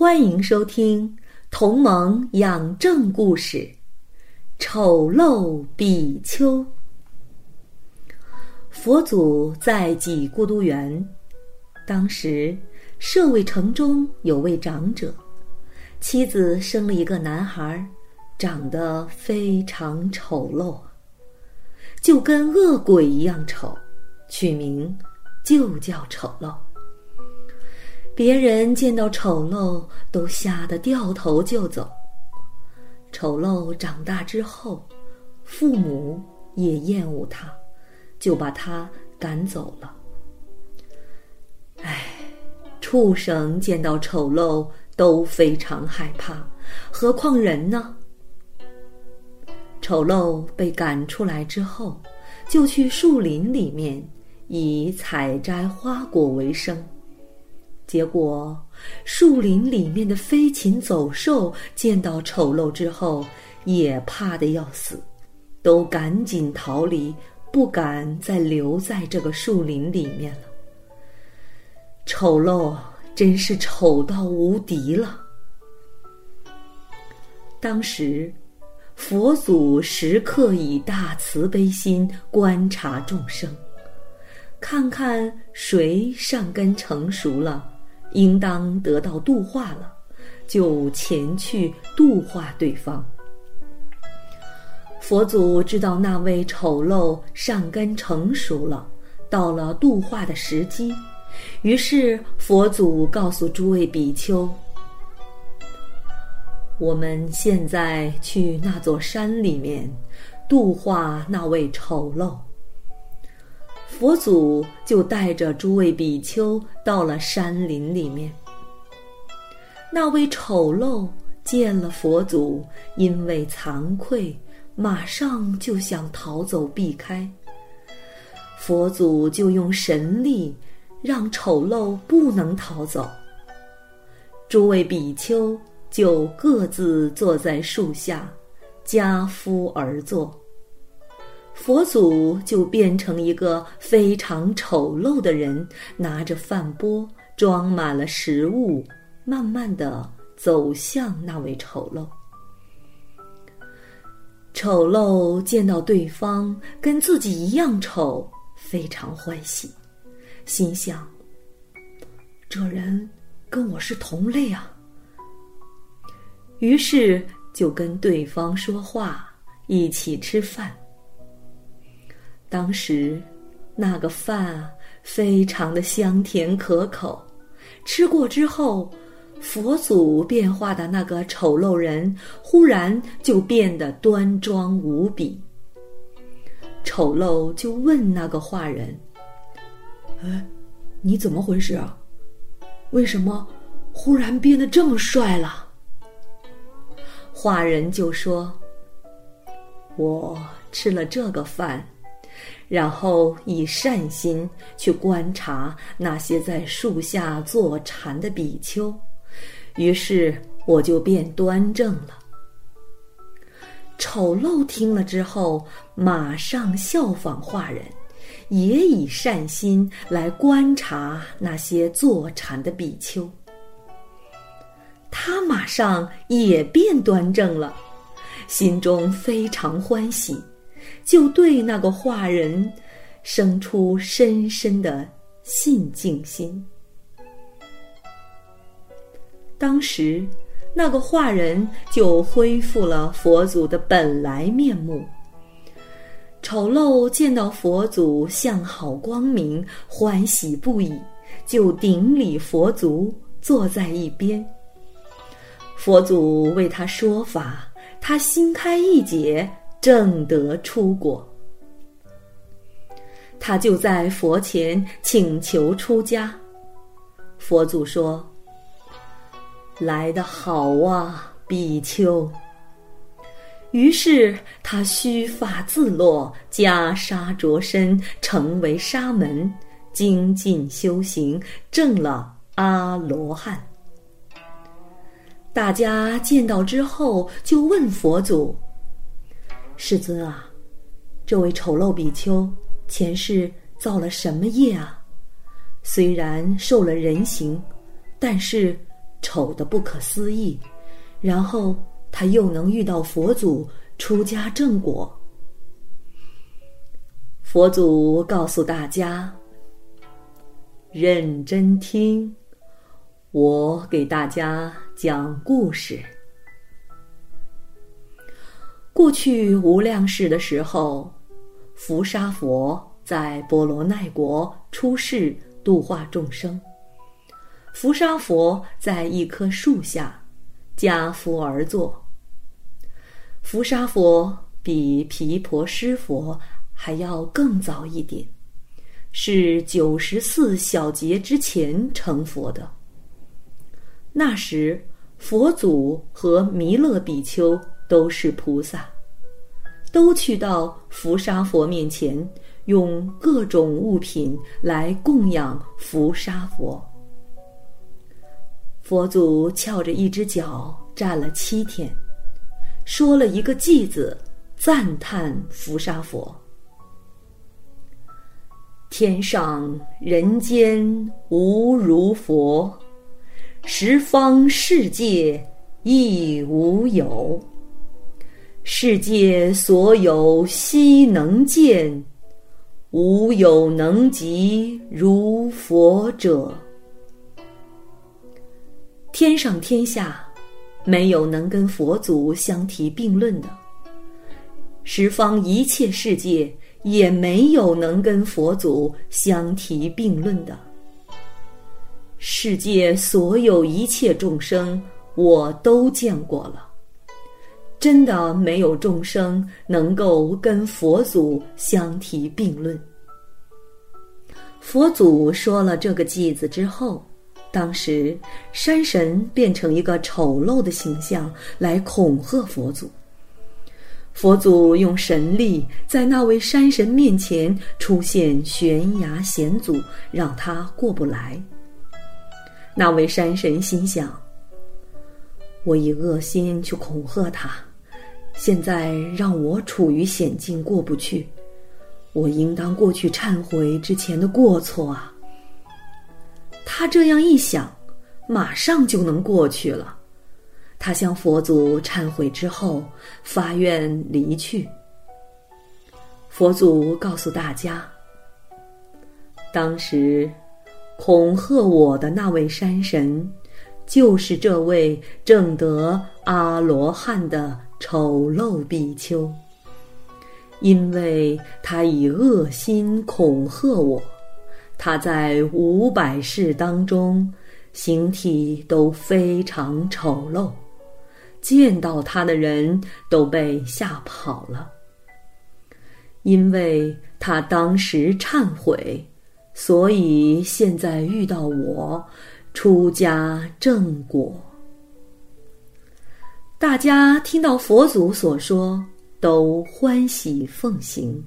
欢迎收听《同盟养正故事》，丑陋比丘。佛祖在几孤独园，当时舍卫城中有位长者，妻子生了一个男孩，长得非常丑陋，就跟恶鬼一样丑，取名就叫丑陋。别人见到丑陋都吓得掉头就走。丑陋长大之后，父母也厌恶他，就把他赶走了。唉，畜生见到丑陋都非常害怕，何况人呢？丑陋被赶出来之后，就去树林里面以采摘花果为生。结果，树林里面的飞禽走兽见到丑陋之后，也怕得要死，都赶紧逃离，不敢再留在这个树林里面了。丑陋真是丑到无敌了。当时，佛祖时刻以大慈悲心观察众生，看看谁善根成熟了。应当得到度化了，就前去度化对方。佛祖知道那位丑陋善根成熟了，到了度化的时机，于是佛祖告诉诸位比丘：“我们现在去那座山里面，度化那位丑陋。”佛祖就带着诸位比丘到了山林里面。那位丑陋见了佛祖，因为惭愧，马上就想逃走避开。佛祖就用神力让丑陋不能逃走。诸位比丘就各自坐在树下，夹夫而坐。佛祖就变成一个非常丑陋的人，拿着饭钵装满了食物，慢慢的走向那位丑陋。丑陋见到对方跟自己一样丑，非常欢喜，心想：这人跟我是同类啊。于是就跟对方说话，一起吃饭。当时，那个饭非常的香甜可口，吃过之后，佛祖变化的那个丑陋人忽然就变得端庄无比。丑陋就问那个画人：“哎，你怎么回事啊？为什么忽然变得这么帅了？”画人就说：“我吃了这个饭。”然后以善心去观察那些在树下坐禅的比丘，于是我就变端正了。丑陋听了之后，马上效仿画人，也以善心来观察那些坐禅的比丘。他马上也变端正了，心中非常欢喜。就对那个画人生出深深的信敬心。当时，那个画人就恢复了佛祖的本来面目。丑陋见到佛祖相好光明，欢喜不已，就顶礼佛足，坐在一边。佛祖为他说法，他心开意解。正得出果，他就在佛前请求出家。佛祖说：“来得好啊，比丘！”于是他须发自落，袈裟着身，成为沙门，精进修行，证了阿罗汉。大家见到之后，就问佛祖：“世尊啊，这位丑陋比丘前世造了什么业啊？虽然受了人形，但是丑的不可思议。然后他又能遇到佛祖，出家正果。”佛祖告诉大家：“认真听，我给大家。”讲故事。过去无量世的时候，伏沙佛在波罗奈国出世度化众生。伏沙佛在一棵树下跏趺而坐。伏沙佛比毗婆尸佛还要更早一点，是九十四小劫之前成佛的。那时。佛祖和弥勒比丘都是菩萨，都去到伏沙佛面前，用各种物品来供养伏沙佛。佛祖翘着一只脚站了七天，说了一个“偈”字，赞叹伏沙佛：天上人间无如佛。十方世界亦无有，世界所有悉能见，无有能及如佛者。天上天下，没有能跟佛祖相提并论的；十方一切世界，也没有能跟佛祖相提并论的。世界所有一切众生，我都见过了。真的没有众生能够跟佛祖相提并论。佛祖说了这个偈子之后，当时山神变成一个丑陋的形象来恐吓佛祖。佛祖用神力在那位山神面前出现悬崖险阻，让他过不来。那位山神心想：“我以恶心去恐吓他，现在让我处于险境过不去，我应当过去忏悔之前的过错啊。”他这样一想，马上就能过去了。他向佛祖忏悔之后，发愿离去。佛祖告诉大家，当时。恐吓我的那位山神，就是这位正得阿罗汉的丑陋比丘。因为他以恶心恐吓我，他在五百世当中，形体都非常丑陋，见到他的人都被吓跑了。因为他当时忏悔。所以现在遇到我，出家正果。大家听到佛祖所说，都欢喜奉行。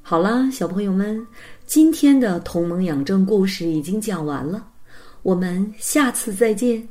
好了，小朋友们，今天的同盟养正故事已经讲完了，我们下次再见。